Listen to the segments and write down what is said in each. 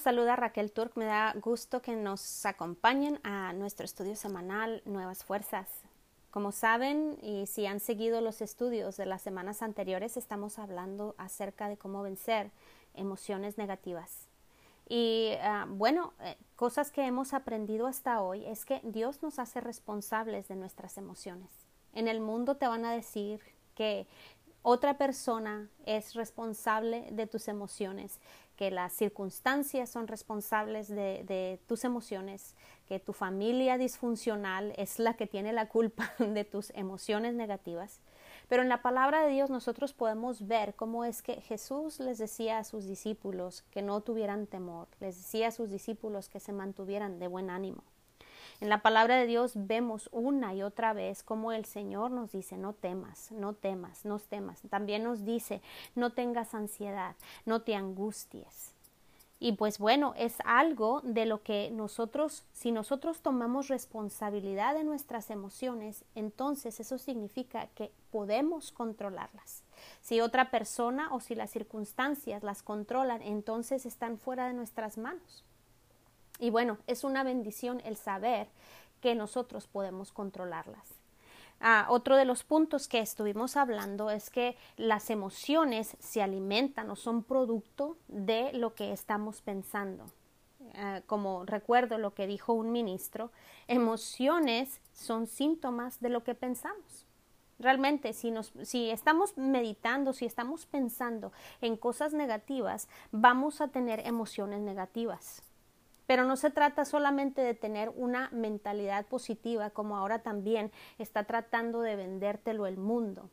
Saluda Raquel Turk. Me da gusto que nos acompañen a nuestro estudio semanal Nuevas Fuerzas. Como saben y si han seguido los estudios de las semanas anteriores, estamos hablando acerca de cómo vencer emociones negativas. Y ah, bueno, eh, cosas que hemos aprendido hasta hoy es que Dios nos hace responsables de nuestras emociones. En el mundo te van a decir que otra persona es responsable de tus emociones, que las circunstancias son responsables de, tus emociones, que tu familia disfuncional es la que tiene la culpa de tus emociones negativas. Pero en la palabra de Dios nosotros podemos ver cómo es que Jesús les decía a sus discípulos que no tuvieran temor, les decía a sus discípulos que se mantuvieran de buen ánimo. En la palabra de Dios vemos una y otra vez cómo el Señor nos dice, no temas, no temas, no temas. También nos dice, no tengas ansiedad, no te angusties. Y pues bueno, es algo de lo que nosotros, si nosotros tomamos responsabilidad de nuestras emociones, entonces eso significa que podemos controlarlas. Si otra persona o si las circunstancias las controlan, entonces están fuera de nuestras manos. Y bueno, es una bendición el saber que nosotros podemos controlarlas. Ah, otro de los puntos que estuvimos hablando es que las emociones se alimentan o son producto de lo que estamos pensando. Ah, como recuerdo lo que dijo un ministro, emociones son síntomas de lo que pensamos. Realmente, si, nos, si estamos meditando, si estamos pensando en cosas negativas, vamos a tener emociones negativas. Pero no se trata solamente de tener una mentalidad positiva, como ahora también está tratando de vendértelo el mundo.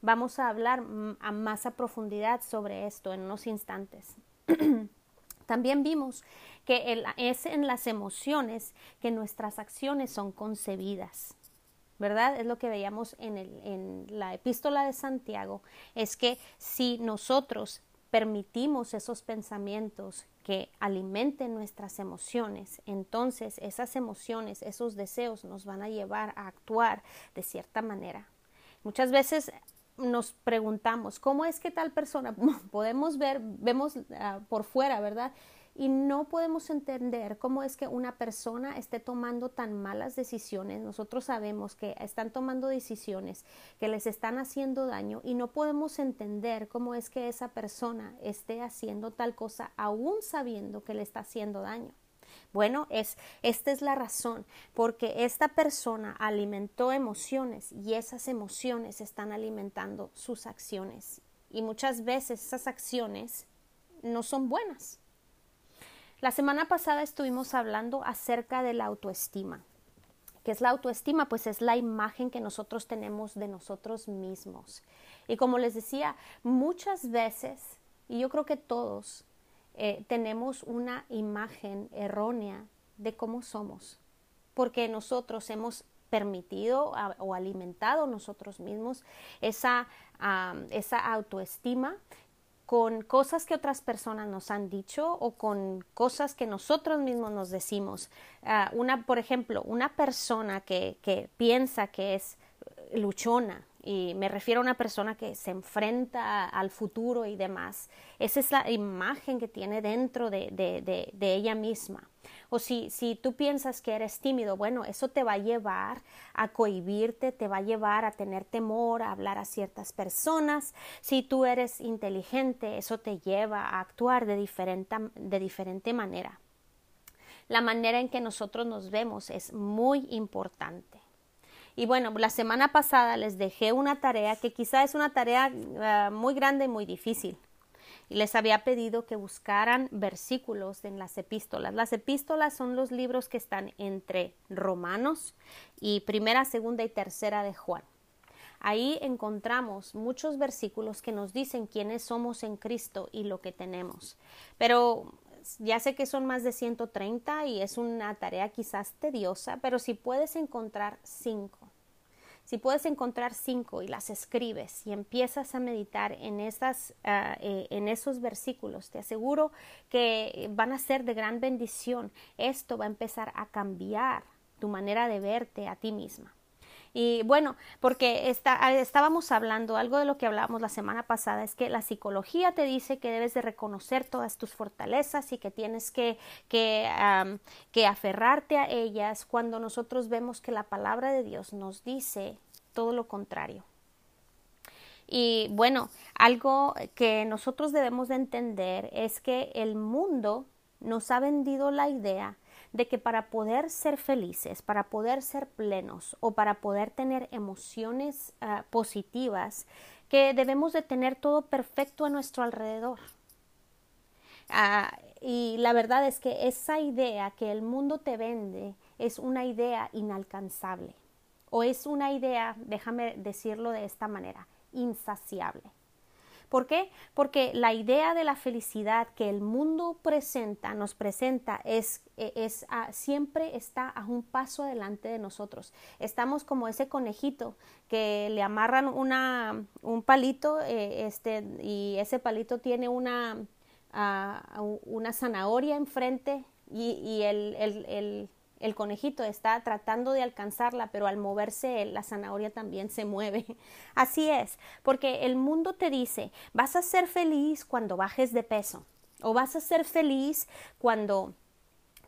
Vamos a hablar a más a profundidad sobre esto en unos instantes. También vimos que es en las emociones que nuestras acciones son concebidas. ¿Verdad? Es lo que veíamos en la epístola de Santiago. Es que si nosotros permitimos esos pensamientos que alimenten nuestras emociones, entonces esas emociones, esos deseos nos van a llevar a actuar de cierta manera. Muchas veces nos preguntamos, ¿cómo es que tal persona podemos ver, vemos ah, por fuera, ¿verdad? Y no podemos entender cómo es que una persona esté tomando tan malas decisiones. Nosotros sabemos que están tomando decisiones que les están haciendo daño y no podemos entender cómo es que esa persona esté haciendo tal cosa aún sabiendo que le está haciendo daño. Bueno, es esta es la razón, porque esta persona alimentó emociones y esas emociones están alimentando sus acciones. Y muchas veces esas acciones no son buenas. La semana pasada estuvimos hablando acerca de la autoestima. ¿Qué es la autoestima? Pues es la imagen que nosotros tenemos de nosotros mismos. Y como les decía, muchas veces, y yo creo que todos, eh, tenemos una imagen errónea de cómo somos, porque nosotros hemos permitido o alimentado nosotros mismos esa, esa autoestima con cosas que otras personas nos han dicho o con cosas que nosotros mismos nos decimos. Ah, una, por ejemplo, una persona que, que piensa que es luchona, y me refiero a una persona que se enfrenta al futuro y demás. Esa es la imagen que tiene dentro de, de, de, ella misma. O si, si tú piensas que eres tímido, bueno, eso te va a llevar a cohibirte, te va a llevar a tener temor, a hablar a ciertas personas. Si tú eres inteligente, eso te lleva a actuar de diferente, de diferente manera. La manera en que nosotros nos vemos es muy importante. Y bueno, la semana pasada les dejé una tarea que quizá es una tarea ah, muy grande y muy difícil. Y les había pedido que buscaran versículos en las epístolas. Las epístolas son los libros que están entre Romanos y primera, segunda y tercera de Juan. Ahí encontramos muchos versículos que nos dicen quiénes somos en Cristo y lo que tenemos. Pero ya sé que son más de 130 y es una tarea quizás tediosa, pero si puedes encontrar cinco si puedes encontrar cinco y las escribes y empiezas a meditar en, esas, eh, en esos versículos, te aseguro que van a ser de gran bendición. Esto va a empezar a cambiar tu manera de verte a ti misma. Y bueno, porque está, estábamos hablando, algo de lo que hablábamos la semana pasada, es que la psicología te dice que debes de reconocer todas tus fortalezas y que tienes que, que, que aferrarte a ellas cuando nosotros vemos que la palabra de Dios nos dice todo lo contrario. Y bueno, algo que nosotros debemos de entender es que el mundo nos ha vendido la idea de que para poder ser felices, para poder ser plenos o para poder tener emociones ah, positivas, que debemos de tener todo perfecto a nuestro alrededor. Ah, y la verdad es que esa idea que el mundo te vende es una idea inalcanzable o es una idea, déjame decirlo de esta manera, insaciable. ¿Por qué? Porque la idea de la felicidad que el mundo presenta, nos presenta, es, es siempre está a un paso adelante de nosotros. Estamos como ese conejito que le amarran una, un palito eh, este, y ese palito tiene una, uh, una zanahoria enfrente y, y el, el el conejito está tratando de alcanzarla, pero al moverse la zanahoria también se mueve. Así es, porque el mundo te dice, vas a ser feliz cuando bajes de peso, o vas a ser feliz cuando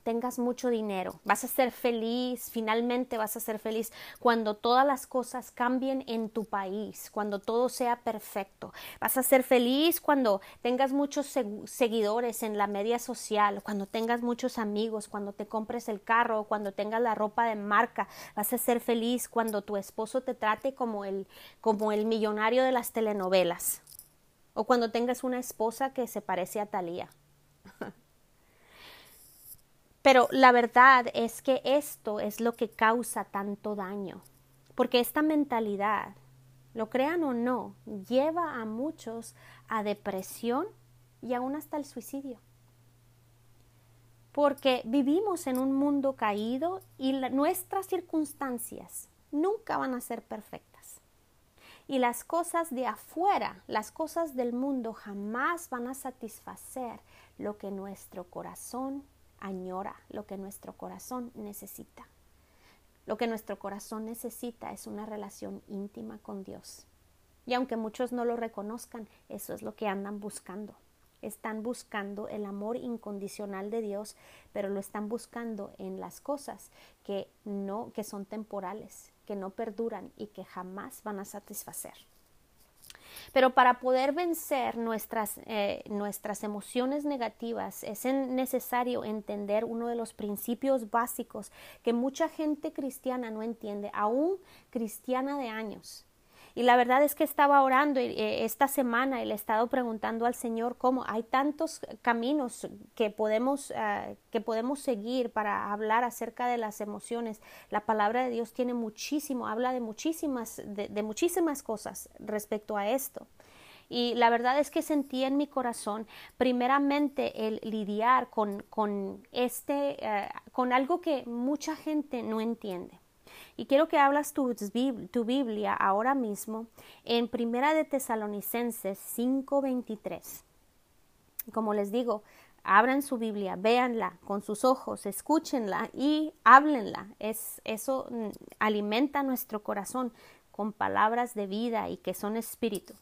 tengas mucho dinero, vas a ser feliz, finalmente vas a ser feliz cuando todas las cosas cambien en tu país, cuando todo sea perfecto, vas a ser feliz cuando tengas muchos seguidores en la media social, cuando tengas muchos amigos, cuando te compres el carro, cuando tengas la ropa de marca, vas a ser feliz cuando tu esposo te trate como el, como el millonario de las telenovelas o cuando tengas una esposa que se parece a Talía. Pero la verdad es que esto es lo que causa tanto daño, porque esta mentalidad, lo crean o no, lleva a muchos a depresión y aún hasta el suicidio. Porque vivimos en un mundo caído y nuestras circunstancias nunca van a ser perfectas. Y las cosas de afuera, las cosas del mundo jamás van a satisfacer lo que nuestro corazón añora, lo que nuestro corazón necesita. Lo que nuestro corazón necesita es una relación íntima con Dios. Y aunque muchos no lo reconozcan, eso es lo que andan buscando. Están buscando el amor incondicional de Dios, pero lo están buscando en las cosas que no que son temporales, que no perduran y que jamás van a satisfacer. Pero para poder vencer nuestras, eh, nuestras emociones negativas es necesario entender uno de los principios básicos que mucha gente cristiana no entiende, aún cristiana de años. Y la verdad es que estaba orando eh, esta semana y le he estado preguntando al Señor cómo hay tantos caminos que podemos, ah, que podemos seguir para hablar acerca de las emociones. La palabra de Dios tiene muchísimo, habla de muchísimas, de, muchísimas cosas respecto a esto. Y la verdad es que sentí en mi corazón, primeramente, el lidiar con, con este, eh, con algo que mucha gente no entiende. Y quiero que hablas tu, tu Biblia ahora mismo en Primera de Tesalonicenses 5:23. Como les digo, abran su Biblia, véanla con sus ojos, escúchenla y háblenla. Es, eso mm, alimenta nuestro corazón con palabras de vida y que son espíritu.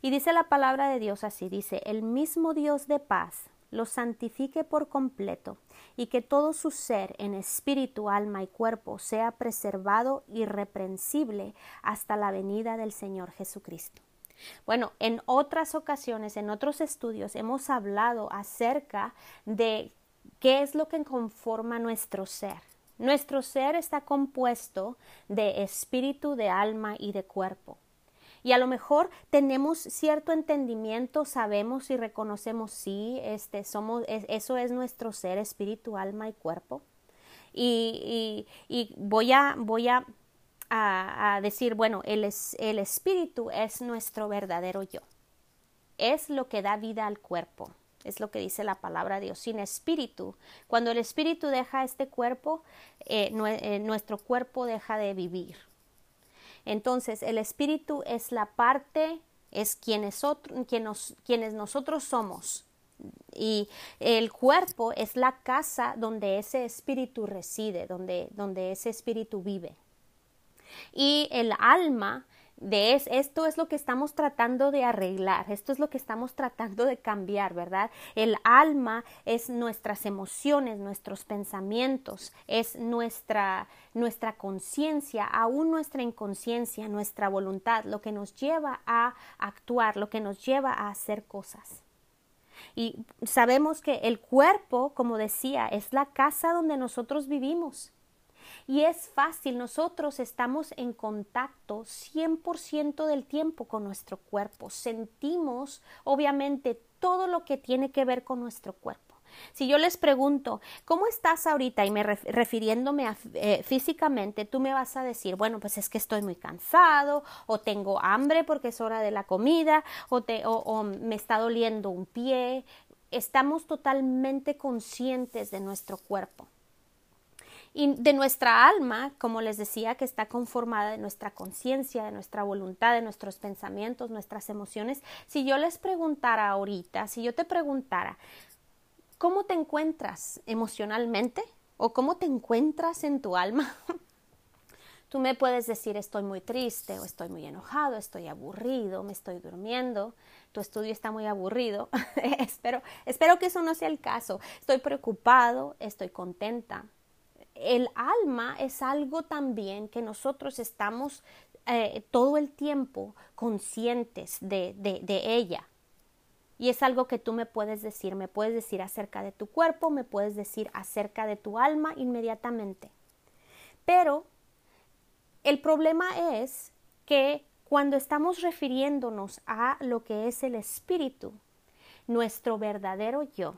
Y dice la palabra de Dios así, dice, el mismo Dios de paz lo santifique por completo y que todo su ser en espíritu, alma y cuerpo sea preservado irreprensible hasta la venida del Señor Jesucristo. Bueno, en otras ocasiones, en otros estudios, hemos hablado acerca de qué es lo que conforma nuestro ser. Nuestro ser está compuesto de espíritu, de alma y de cuerpo. Y a lo mejor tenemos cierto entendimiento, sabemos y reconocemos, sí, este, somos, eso es nuestro ser, espíritu, alma y cuerpo. Y, y, voy a, voy a, a, decir, bueno, el, el espíritu es nuestro verdadero yo. Es lo que da vida al cuerpo. Es lo que dice la palabra de Dios. Sin espíritu, cuando el espíritu deja este cuerpo, eh, eh, nuestro cuerpo deja de vivir. Entonces, el espíritu es la parte, es quienes, quienes nosotros somos. Y el cuerpo es la casa donde ese espíritu reside, donde, donde ese espíritu vive. Y el alma de es, esto es lo que estamos tratando de arreglar, esto es lo que estamos tratando de cambiar, ¿verdad? El alma es nuestras emociones, nuestros pensamientos, es nuestra, nuestra conciencia, aún nuestra inconsciencia, nuestra voluntad, lo que nos lleva a actuar, lo que nos lleva a hacer cosas. Y sabemos que el cuerpo, como decía, es la casa donde nosotros vivimos. Y es fácil, nosotros estamos en contacto 100% del tiempo con nuestro cuerpo. Sentimos, obviamente, todo lo que tiene que ver con nuestro cuerpo. Si yo les pregunto, ¿cómo estás ahorita? Y me refiriéndome a, eh, físicamente, tú me vas a decir, bueno, pues es que estoy muy cansado, o tengo hambre porque es hora de la comida, o, te, o me está doliendo un pie. Estamos totalmente conscientes de nuestro cuerpo y de nuestra alma, como les decía, que está conformada de nuestra conciencia, de nuestra voluntad, de nuestros pensamientos, nuestras emociones. Si yo les preguntara ahorita, si yo te preguntara, ¿cómo te encuentras emocionalmente? ¿O cómo te encuentras en tu alma? Tú me puedes decir estoy muy triste o estoy muy enojado, estoy aburrido, me estoy durmiendo, tu estudio está muy aburrido. espero, espero que eso no sea el caso. Estoy preocupado, estoy contenta, el alma es algo también que nosotros estamos eh, todo el tiempo conscientes de, de, de ella. Y es algo que tú me puedes decir, me puedes decir acerca de tu cuerpo, me puedes decir acerca de tu alma inmediatamente. Pero el problema es que cuando estamos refiriéndonos a lo que es el espíritu, nuestro verdadero yo,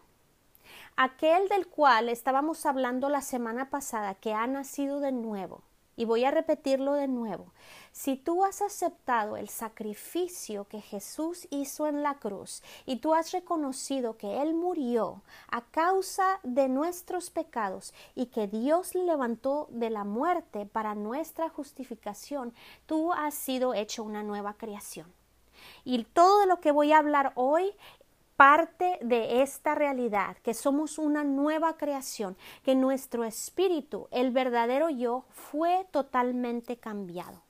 aquel del cual estábamos hablando la semana pasada, que ha nacido de nuevo. Y voy a repetirlo de nuevo. Si tú has aceptado el sacrificio que Jesús hizo en la cruz y tú has reconocido que Él murió a causa de nuestros pecados y que Dios le levantó de la muerte para nuestra justificación, tú has sido hecho una nueva creación. Y todo de lo que voy a hablar hoy parte de esta realidad, que somos una nueva creación, que nuestro espíritu, el verdadero yo, fue totalmente cambiado.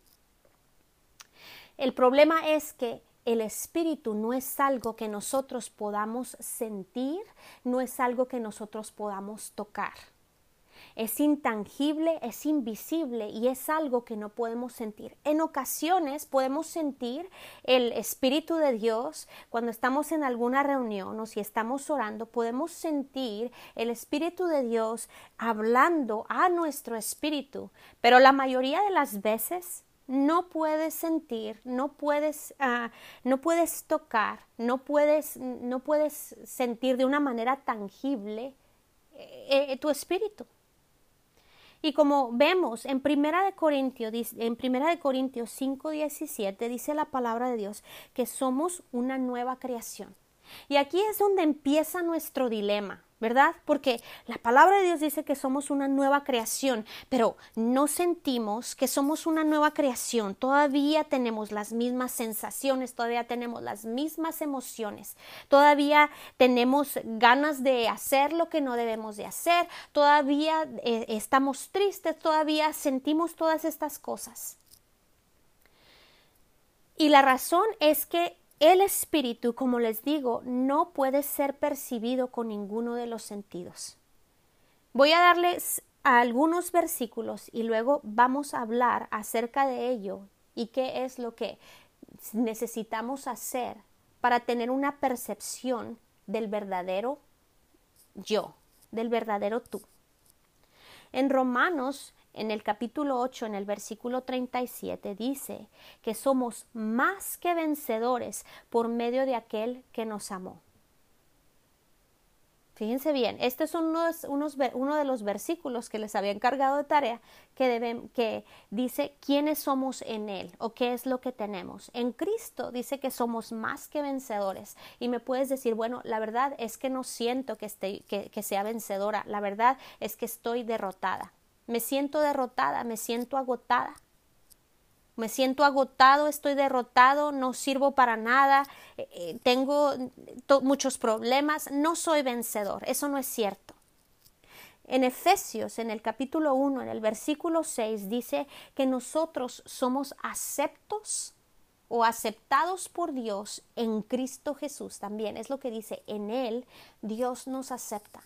El problema es que el espíritu no es algo que nosotros podamos sentir, no es algo que nosotros podamos tocar es intangible, es invisible y es algo que no podemos sentir. En ocasiones podemos sentir el Espíritu de Dios cuando estamos en alguna reunión o si estamos orando, podemos sentir el Espíritu de Dios hablando a nuestro espíritu, pero la mayoría de las veces no puedes sentir, no puedes, ah, no puedes tocar, no puedes, no puedes sentir de una manera tangible eh, eh, tu espíritu. Y como vemos en Primera de Corintios, en Primera de Corintios 5:17 dice la palabra de Dios que somos una nueva creación. Y aquí es donde empieza nuestro dilema, ¿verdad? Porque la palabra de Dios dice que somos una nueva creación, pero no sentimos que somos una nueva creación. Todavía tenemos las mismas sensaciones, todavía tenemos las mismas emociones, todavía tenemos ganas de hacer lo que no debemos de hacer, todavía eh, estamos tristes, todavía sentimos todas estas cosas. Y la razón es que el espíritu, como les digo, no puede ser percibido con ninguno de los sentidos. Voy a darles algunos versículos y luego vamos a hablar acerca de ello y qué es lo que necesitamos hacer para tener una percepción del verdadero yo, del verdadero tú. En Romanos en el capítulo 8, en el versículo 37, dice que somos más que vencedores por medio de aquel que nos amó. Fíjense bien, este es uno, uno de los versículos que les había encargado de tarea que, deben, que dice quiénes somos en Él o qué es lo que tenemos. En Cristo dice que somos más que vencedores y me puedes decir, bueno, la verdad es que no siento que, esté, que sea vencedora, la verdad es que estoy derrotada me siento derrotada, me siento agotada. Me siento agotado, estoy derrotado, no sirvo para nada, eh, eh, tengo muchos problemas, no soy vencedor. Eso no es cierto. En Efesios, en el capítulo 1, en el versículo 6, dice que nosotros somos aceptos o aceptados por Dios en Cristo Jesús también. Es lo que dice, en Él Dios nos acepta.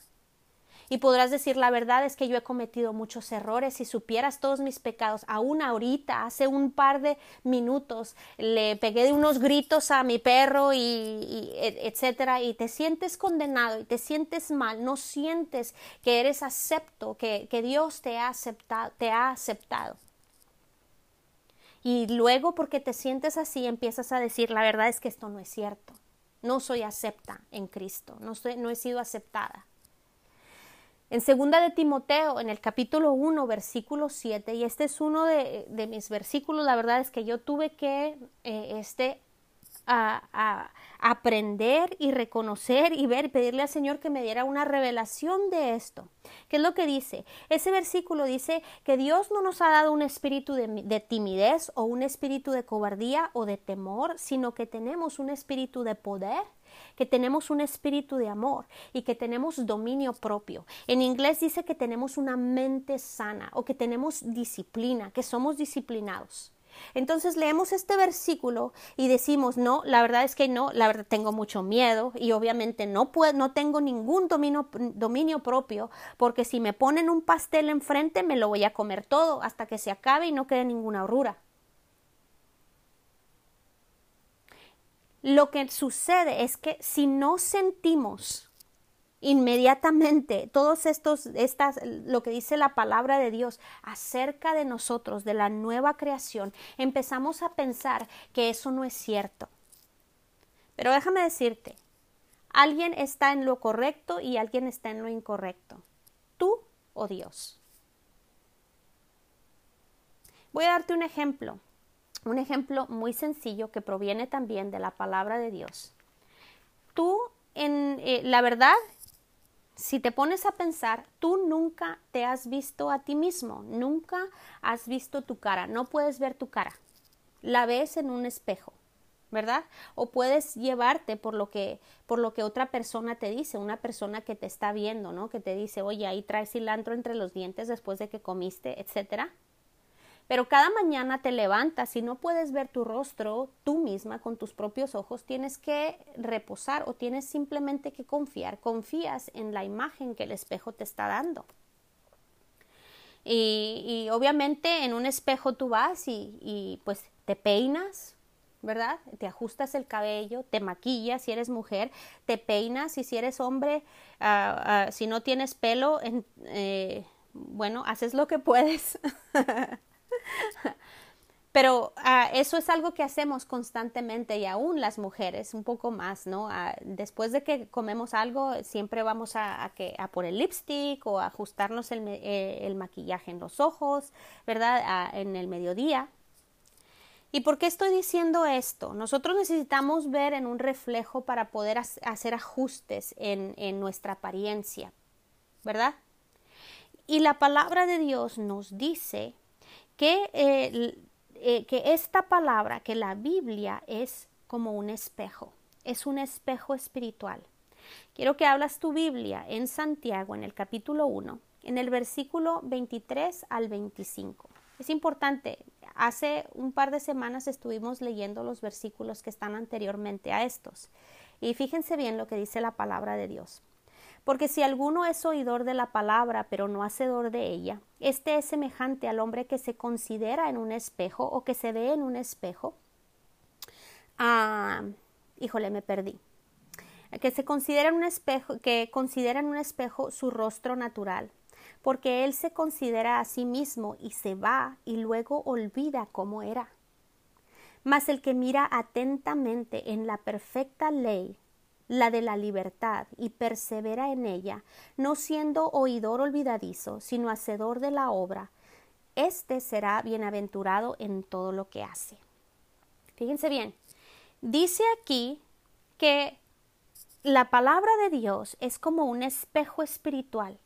Y podrás decir, la verdad es que yo he cometido muchos errores. Si supieras todos mis pecados, aún ahorita, hace un par de minutos, le pegué de unos gritos a mi perro y, etcétera, y te sientes condenado y te sientes mal, no sientes que eres acepto, que, Dios te ha aceptado, te ha aceptado. Y luego porque te sientes así empiezas a decir, la verdad es que esto no es cierto. No soy acepta en Cristo, no he sido aceptada. En segunda de Timoteo, en el capítulo 1, versículo 7, y este es uno de, mis versículos, la verdad es que yo tuve que eh, este, a, aprender y reconocer y ver, pedirle al Señor que me diera una revelación de esto. ¿Qué es lo que dice? Ese versículo dice que Dios no nos ha dado un espíritu de timidez o un espíritu de cobardía o de temor, sino que tenemos un espíritu de poder que tenemos un espíritu de amor y que tenemos dominio propio. En inglés dice que tenemos una mente sana o que tenemos disciplina, que somos disciplinados. Entonces leemos este versículo y decimos, no, la verdad es que no, la verdad tengo mucho miedo y obviamente no, puedo, no tengo ningún dominio, dominio propio porque si me ponen un pastel enfrente me lo voy a comer todo hasta que se acabe y no quede ninguna horrura. Lo que sucede es que si no sentimos inmediatamente todos estos estas lo que dice la palabra de Dios acerca de nosotros de la nueva creación empezamos a pensar que eso no es cierto. Pero déjame decirte alguien está en lo correcto y alguien está en lo incorrecto. Tú o Dios. Voy a darte un ejemplo un ejemplo muy sencillo que proviene también de la palabra de Dios. Tú, en eh, la verdad, si te pones a pensar, tú nunca te has visto a ti mismo, nunca has visto tu cara, no puedes ver tu cara, la ves en un espejo, ¿verdad? O puedes llevarte por lo que por lo que otra persona te dice, una persona que te está viendo, ¿no? Que te dice, "Oye, ahí traes cilantro entre los dientes después de que comiste", etcétera. Pero cada mañana te levantas y no puedes ver tu rostro tú misma con tus propios ojos, tienes que reposar o tienes simplemente que confiar. Confías en la imagen que el espejo te está dando. Y, obviamente en un espejo tú vas y, pues te peinas, ¿verdad? Te ajustas el cabello, te maquillas si eres mujer, te peinas y si eres hombre, ah, ah, si no tienes pelo, eh, bueno, haces lo que puedes. Pero ah, eso es algo que hacemos constantemente y aún las mujeres un poco más, ¿no? Ah, después de que comemos algo, siempre vamos a, que, a por el lipstick o a ajustarnos el, eh, el maquillaje en los ojos, ¿verdad? Ah, en el mediodía. ¿Y por qué estoy diciendo esto? Nosotros necesitamos ver en un reflejo para poder hacer ajustes en, en nuestra apariencia, ¿verdad? Y la palabra de Dios nos dice que, eh, que esta palabra, que la Biblia es como un espejo, es un espejo espiritual. Quiero que hablas tu Biblia en Santiago, en el capítulo 1, en el versículo 23 al 25. Es importante, hace un par de semanas estuvimos leyendo los versículos que están anteriormente a estos. Y fíjense bien lo que dice la palabra de Dios. Porque si alguno es oidor de la palabra, pero no hacedor de ella, este es semejante al hombre que se considera en un espejo o que se ve en un espejo. Ah, híjole, me perdí. Que se considera en un espejo, que considera en un espejo su rostro natural, porque él se considera a sí mismo y se va y luego olvida cómo era. Mas el que mira atentamente en la perfecta ley, la de la libertad, y persevera en ella, no siendo oidor olvidadizo, sino hacedor de la obra, éste será bienaventurado en todo lo que hace. Fíjense bien, dice aquí que la palabra de Dios es como un espejo espiritual,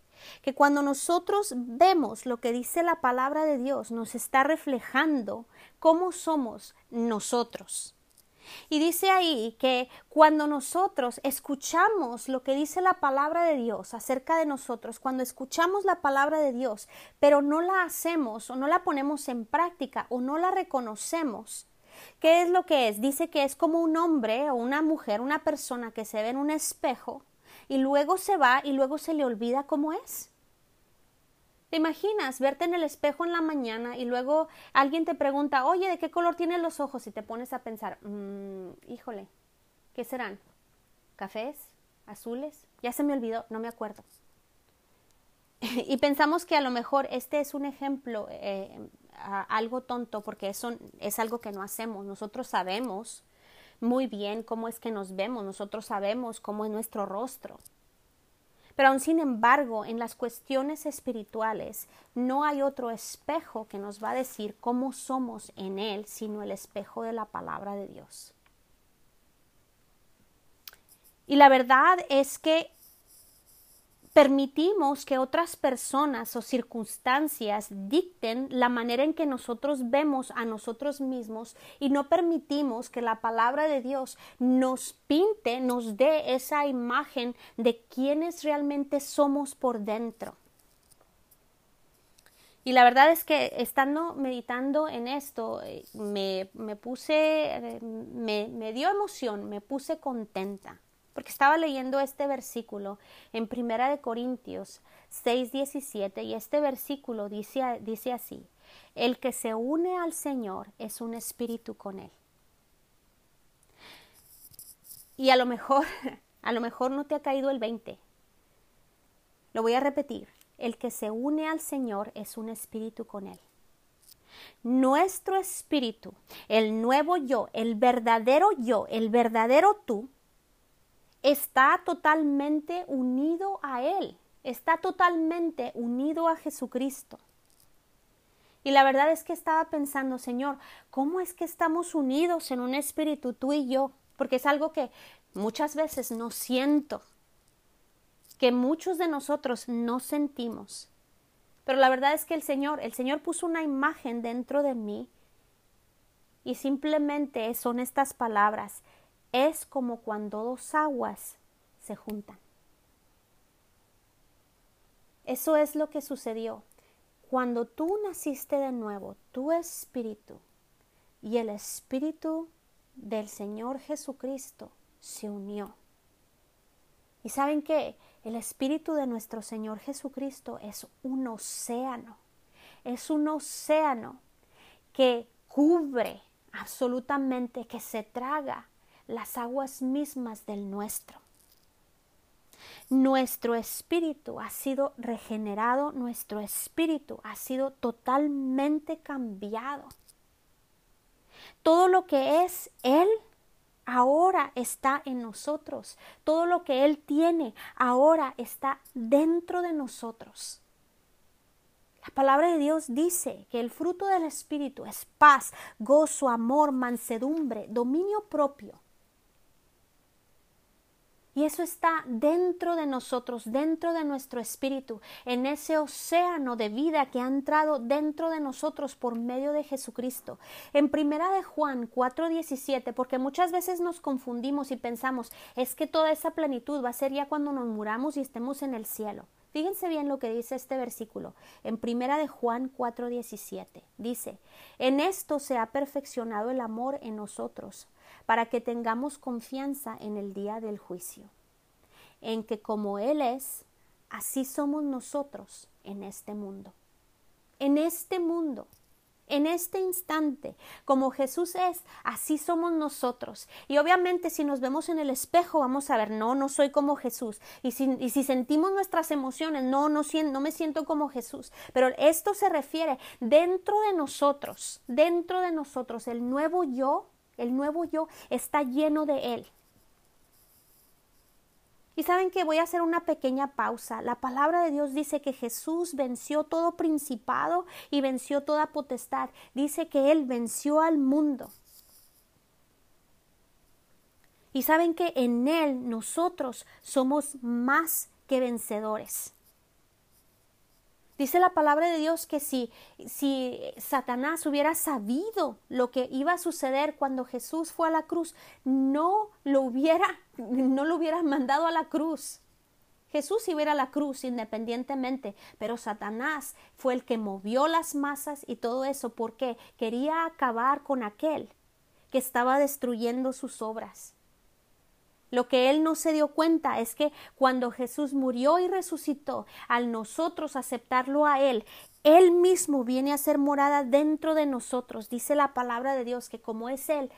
que cuando nosotros vemos lo que dice la palabra de Dios, nos está reflejando cómo somos nosotros. Y dice ahí que cuando nosotros escuchamos lo que dice la palabra de Dios acerca de nosotros, cuando escuchamos la palabra de Dios, pero no la hacemos o no la ponemos en práctica o no la reconocemos, ¿qué es lo que es? Dice que es como un hombre o una mujer, una persona que se ve en un espejo y luego se va y luego se le olvida cómo es. ¿Te imaginas verte en el espejo en la mañana y luego alguien te pregunta, oye, ¿de qué color tienen los ojos? Y te pones a pensar, mmm, híjole, ¿qué serán? ¿Cafés? ¿Azules? Ya se me olvidó, no me acuerdo. y pensamos que a lo mejor este es un ejemplo, eh, algo tonto, porque eso es algo que no hacemos. Nosotros sabemos muy bien cómo es que nos vemos, nosotros sabemos cómo es nuestro rostro. Pero aún sin embargo, en las cuestiones espirituales no hay otro espejo que nos va a decir cómo somos en Él, sino el espejo de la palabra de Dios. Y la verdad es que permitimos que otras personas o circunstancias dicten la manera en que nosotros vemos a nosotros mismos y no permitimos que la palabra de Dios nos pinte, nos dé esa imagen de quienes realmente somos por dentro. Y la verdad es que estando meditando en esto, eh, me, me puse, eh, me, me dio emoción, me puse contenta porque estaba leyendo este versículo en Primera de Corintios 6:17 y este versículo dice, dice así: El que se une al Señor es un espíritu con él. Y a lo mejor, a lo mejor no te ha caído el 20. Lo voy a repetir. El que se une al Señor es un espíritu con él. Nuestro espíritu, el nuevo yo, el verdadero yo, el verdadero tú, está totalmente unido a Él, está totalmente unido a Jesucristo. Y la verdad es que estaba pensando, Señor, ¿cómo es que estamos unidos en un espíritu tú y yo? Porque es algo que muchas veces no siento, que muchos de nosotros no sentimos. Pero la verdad es que el Señor, el Señor puso una imagen dentro de mí y simplemente son estas palabras, es como cuando dos aguas se juntan. Eso es lo que sucedió. Cuando tú naciste de nuevo, tu espíritu y el espíritu del Señor Jesucristo se unió. Y saben que el espíritu de nuestro Señor Jesucristo es un océano, es un océano que cubre absolutamente, que se traga las aguas mismas del nuestro. Nuestro espíritu ha sido regenerado, nuestro espíritu ha sido totalmente cambiado. Todo lo que es Él ahora está en nosotros. Todo lo que Él tiene ahora está dentro de nosotros. La palabra de Dios dice que el fruto del Espíritu es paz, gozo, amor, mansedumbre, dominio propio. Y eso está dentro de nosotros, dentro de nuestro espíritu, en ese océano de vida que ha entrado dentro de nosotros por medio de Jesucristo. En primera de Juan 4:17, porque muchas veces nos confundimos y pensamos, es que toda esa plenitud va a ser ya cuando nos muramos y estemos en el cielo. Fíjense bien lo que dice este versículo en primera de Juan 4:17. Dice, "En esto se ha perfeccionado el amor en nosotros, para que tengamos confianza en el día del juicio, en que como Él es, así somos nosotros en este mundo. En este mundo, en este instante, como Jesús es, así somos nosotros. Y obviamente si nos vemos en el espejo vamos a ver, no, no soy como Jesús. Y si, sentimos nuestras emociones, no, no, no me siento como Jesús. Pero esto se refiere dentro de nosotros, dentro de nosotros, el nuevo yo el nuevo yo está lleno de Él. Y saben que voy a hacer una pequeña pausa. La palabra de Dios dice que Jesús venció todo principado y venció toda potestad. Dice que Él venció al mundo. Y saben que en Él nosotros somos más que vencedores. Dice la palabra de Dios que si, si Satanás hubiera sabido lo que iba a suceder cuando Jesús fue a la cruz, no lo hubiera, no lo hubiera mandado a la cruz. Jesús iba a, a la cruz independientemente, pero Satanás fue el que movió las masas y todo eso porque quería acabar con aquel que estaba destruyendo sus obras. Lo que él no se dio cuenta es que cuando Jesús murió y resucitó, al nosotros aceptarlo a él, él mismo viene a ser morada dentro de nosotros. Dice la palabra de Dios que como es él,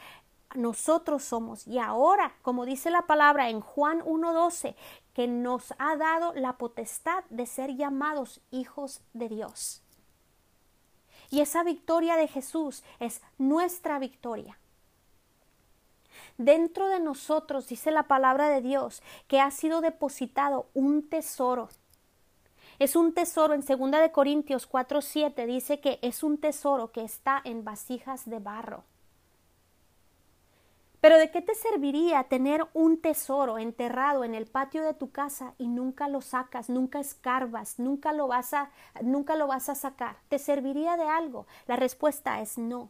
nosotros somos. Y ahora, como dice la palabra en Juan 1.12, que nos ha dado la potestad de ser llamados hijos de Dios. Y esa victoria de Jesús es nuestra victoria. Dentro de nosotros, dice la palabra de Dios, que ha sido depositado un tesoro. Es un tesoro en 2 de Corintios 4:7 dice que es un tesoro que está en vasijas de barro. Pero ¿de qué te serviría tener un tesoro enterrado en el patio de tu casa y nunca lo sacas, nunca escarbas, nunca lo vas a nunca lo vas a sacar? ¿Te serviría de algo? La respuesta es no.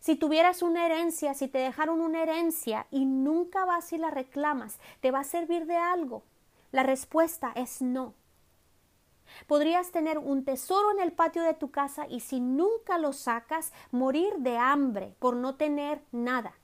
Si tuvieras una herencia, si te dejaron una herencia y nunca vas y la reclamas, ¿te va a servir de algo? La respuesta es no. Podrías tener un tesoro en el patio de tu casa y si nunca lo sacas, morir de hambre por no tener nada.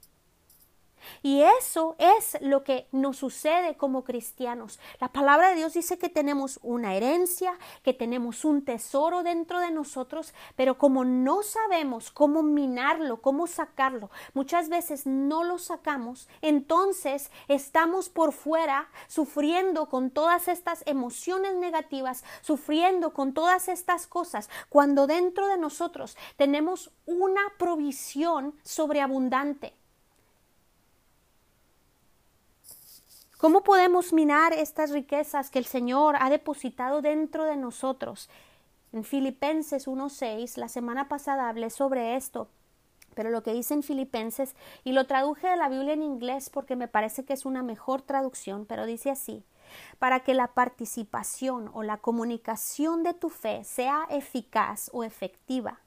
Y eso es lo que nos sucede como cristianos. La palabra de Dios dice que tenemos una herencia, que tenemos un tesoro dentro de nosotros, pero como no sabemos cómo minarlo, cómo sacarlo, muchas veces no lo sacamos, entonces estamos por fuera sufriendo con todas estas emociones negativas, sufriendo con todas estas cosas, cuando dentro de nosotros tenemos una provisión sobreabundante. ¿Cómo podemos minar estas riquezas que el Señor ha depositado dentro de nosotros? En Filipenses 1.6, la semana pasada hablé sobre esto, pero lo que dice en Filipenses, y lo traduje de la Biblia en inglés porque me parece que es una mejor traducción, pero dice así, para que la participación o la comunicación de tu fe sea eficaz o efectiva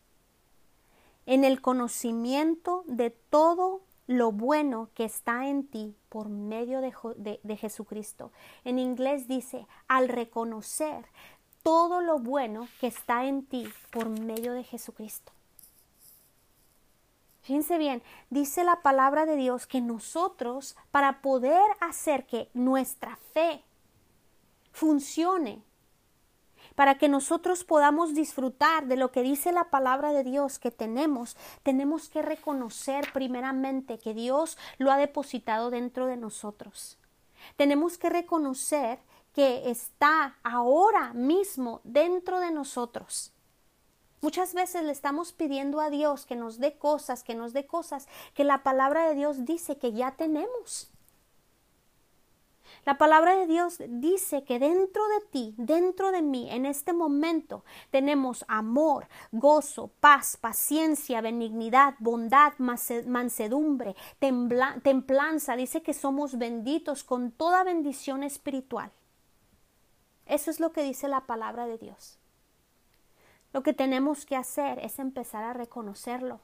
en el conocimiento de todo lo bueno que está en ti por medio de, Jesucristo. En inglés dice, al reconocer todo lo bueno que está en ti por medio de Jesucristo. Fíjense bien, dice la palabra de Dios que nosotros, para poder hacer que nuestra fe funcione, para que nosotros podamos disfrutar de lo que dice la palabra de Dios que tenemos, tenemos que reconocer primeramente que Dios lo ha depositado dentro de nosotros. Tenemos que reconocer que está ahora mismo dentro de nosotros. Muchas veces le estamos pidiendo a Dios que nos dé cosas, que nos dé cosas que la palabra de Dios dice que ya tenemos. La palabra de Dios dice que dentro de ti, dentro de mí, en este momento, tenemos amor, gozo, paz, paciencia, benignidad, bondad, mansedumbre, templanza. Dice que somos benditos con toda bendición espiritual. Eso es lo que dice la palabra de Dios. Lo que tenemos que hacer es empezar a reconocerlo.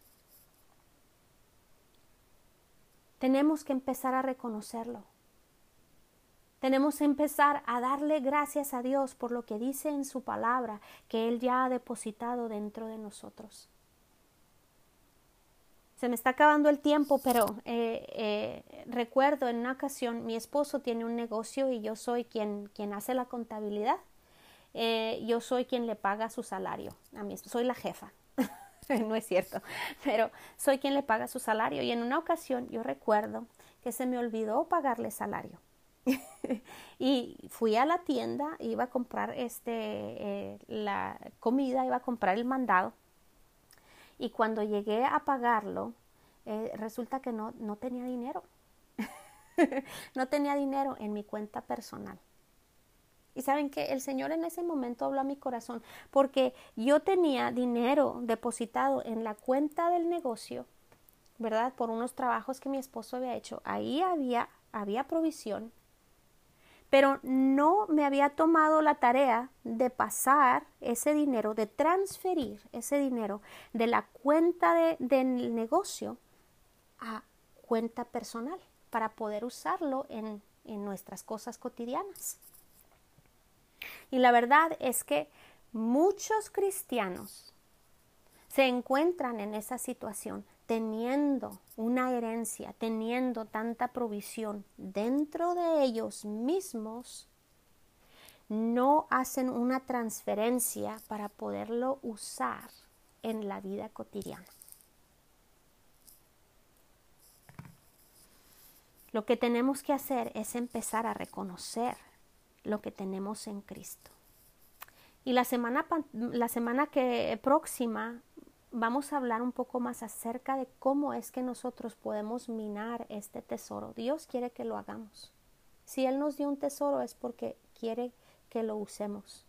Tenemos que empezar a reconocerlo. Tenemos que empezar a darle gracias a Dios por lo que dice en su palabra que Él ya ha depositado dentro de nosotros. Se me está acabando el tiempo, pero eh, eh, recuerdo en una ocasión mi esposo tiene un negocio y yo soy quien, quien hace la contabilidad. Eh, yo soy quien le paga su salario. A mí soy la jefa. no es cierto, pero soy quien le paga su salario. Y en una ocasión yo recuerdo que se me olvidó pagarle salario. y fui a la tienda, iba a comprar este, eh, la comida, iba a comprar el mandado. Y cuando llegué a pagarlo, eh, resulta que no, no tenía dinero. no tenía dinero en mi cuenta personal. Y saben que el Señor en ese momento habló a mi corazón porque yo tenía dinero depositado en la cuenta del negocio, ¿verdad? Por unos trabajos que mi esposo había hecho. Ahí había, había provisión, pero no me había tomado la tarea de pasar ese dinero, de transferir ese dinero de la cuenta de, del negocio a cuenta personal para poder usarlo en, en nuestras cosas cotidianas. Y la verdad es que muchos cristianos se encuentran en esa situación teniendo una herencia, teniendo tanta provisión dentro de ellos mismos, no hacen una transferencia para poderlo usar en la vida cotidiana. Lo que tenemos que hacer es empezar a reconocer lo que tenemos en Cristo. Y la semana, la semana que próxima vamos a hablar un poco más acerca de cómo es que nosotros podemos minar este tesoro. Dios quiere que lo hagamos. Si Él nos dio un tesoro es porque quiere que lo usemos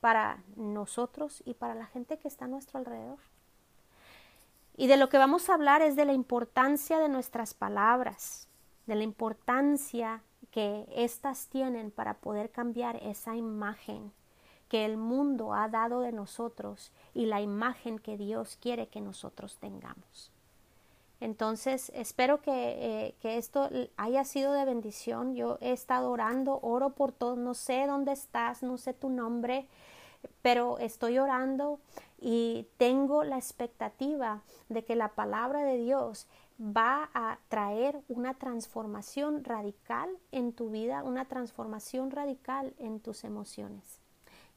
para nosotros y para la gente que está a nuestro alrededor. Y de lo que vamos a hablar es de la importancia de nuestras palabras, de la importancia que éstas tienen para poder cambiar esa imagen que el mundo ha dado de nosotros y la imagen que Dios quiere que nosotros tengamos. Entonces, espero que, eh, que, esto haya sido de bendición. Yo he estado orando, oro por todos, no sé dónde estás, no sé tu nombre, pero estoy orando y tengo la expectativa de que la palabra de Dios va a traer una transformación radical en tu vida, una transformación radical en tus emociones.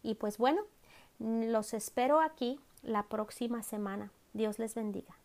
Y pues bueno, mm, los espero aquí la próxima semana. Dios les bendiga.